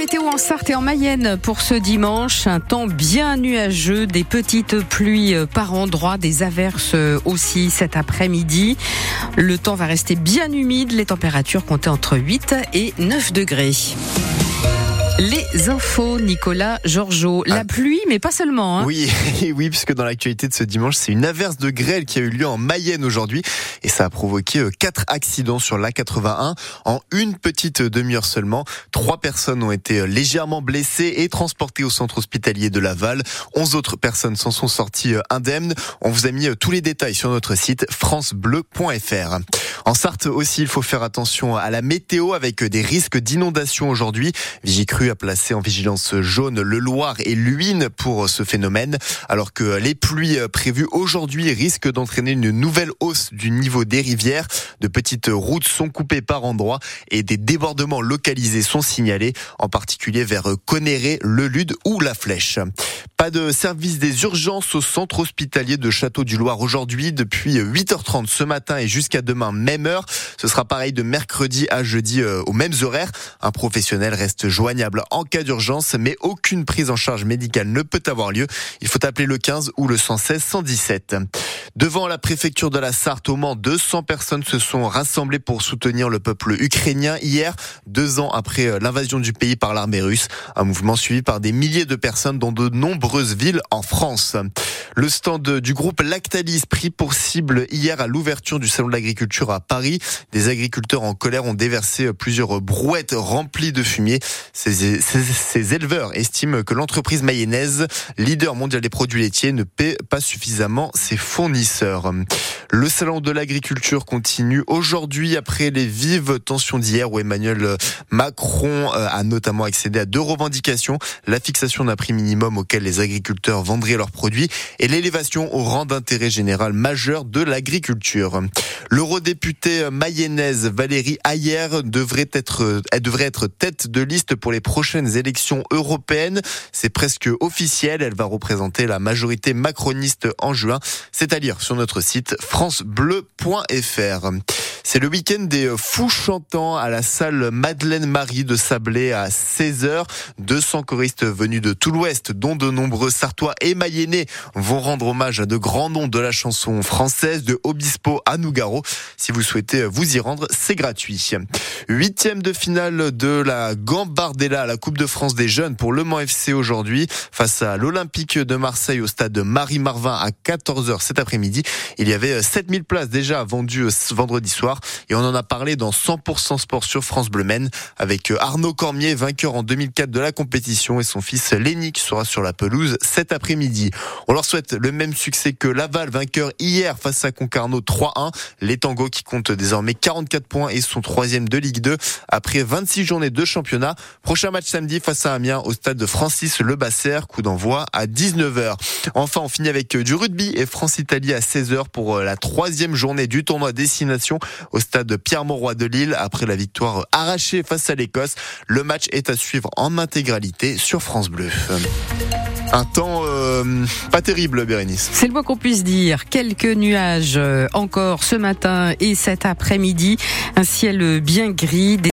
météo en Sarthe et en Mayenne pour ce dimanche. Un temps bien nuageux, des petites pluies par endroits, des averses aussi cet après-midi. Le temps va rester bien humide, les températures comptaient entre 8 et 9 degrés. Les infos, Nicolas Georgeot. La ah. pluie, mais pas seulement. Hein. Oui, oui, puisque dans l'actualité de ce dimanche, c'est une averse de grêle qui a eu lieu en Mayenne aujourd'hui. Et ça a provoqué euh, quatre accidents sur l'A81 en une petite demi-heure seulement. Trois personnes ont été euh, légèrement blessées et transportées au centre hospitalier de Laval. Onze autres personnes s'en sont sorties euh, indemnes. On vous a mis tous les détails sur notre site francebleu.fr. En Sarthe aussi, il faut faire attention à la météo avec des risques d'inondation aujourd'hui. Vigicru a placé en vigilance jaune le Loir et l'Huine pour ce phénomène, alors que les pluies prévues aujourd'hui risquent d'entraîner une nouvelle hausse du niveau des rivières. De petites routes sont coupées par endroits et des débordements localisés sont signalés, en particulier vers Conéré, le Lude ou la Flèche. Pas de service des urgences au centre hospitalier de Château du Loir aujourd'hui depuis 8h30 ce matin et jusqu'à demain même heure. Ce sera pareil de mercredi à jeudi euh, aux mêmes horaires. Un professionnel reste joignable en cas d'urgence, mais aucune prise en charge médicale ne peut avoir lieu. Il faut appeler le 15 ou le 116 117. Devant la préfecture de la Sarthe, au Mans, 200 personnes se sont rassemblées pour soutenir le peuple ukrainien hier, deux ans après euh, l'invasion du pays par l'armée russe. Un mouvement suivi par des milliers de personnes dans de nombreuses villes en France. Le stand du groupe Lactalis pris pour cible hier à l'ouverture du salon de l'agriculture à Paris. Des agriculteurs en colère ont déversé plusieurs brouettes remplies de fumier. Ces, ces éleveurs estiment que l'entreprise mayonnaise, leader mondial des produits laitiers, ne paie pas suffisamment ses fournisseurs. Le salon de l'agriculture continue aujourd'hui après les vives tensions d'hier où Emmanuel Macron euh, a notamment accédé à deux revendications, la fixation d'un prix minimum auquel les agriculteurs vendraient leurs produits et l'élévation au rang d'intérêt général majeur de l'agriculture. L'eurodéputée mayonnaise Valérie Ayer devrait être, elle devrait être tête de liste pour les prochaines élections européennes. C'est presque officiel. Elle va représenter la majorité macroniste en juin. C'est à dire sur notre site francebleu.fr. C'est le week-end des fous chantants à la salle Madeleine Marie de Sablé à 16h. 200 choristes venus de tout l'Ouest, dont de nombreux Sartois et Mayennais, vont rendre hommage à de grands noms de la chanson française, de Obispo à Nougaro. Si vous souhaitez vous y rendre, c'est gratuit. Huitième de finale de la Gambardella, la Coupe de France des jeunes pour Le Mans FC aujourd'hui, face à l'Olympique de Marseille au stade Marie-Marvin à 14h cet après-midi. Il y avait 7000 places déjà vendues vendredi soir et on en a parlé dans 100% Sport sur France Bleu Maine avec Arnaud Cormier, vainqueur en 2004 de la compétition et son fils Lénic sera sur la pelouse cet après-midi. On leur souhaite le même succès que Laval, vainqueur hier face à Concarneau 3-1. Les Tangos qui comptent désormais 44 points et sont troisième de Ligue 2 après 26 journées de championnat. Prochain match samedi face à Amiens au stade de Francis Lebasser, coup d'envoi à 19h. Enfin, on finit avec du rugby et France-Italie à 16h pour la troisième journée du tournoi Destination au stade Pierre-Mauroy de Lille après la victoire arrachée face à l'Écosse. Le match est à suivre en intégralité sur France Bleu. Un temps euh, pas terrible, Bérénice. C'est le moins qu'on puisse dire. Quelques nuages euh, encore ce matin et cet après-midi. Un ciel bien gris.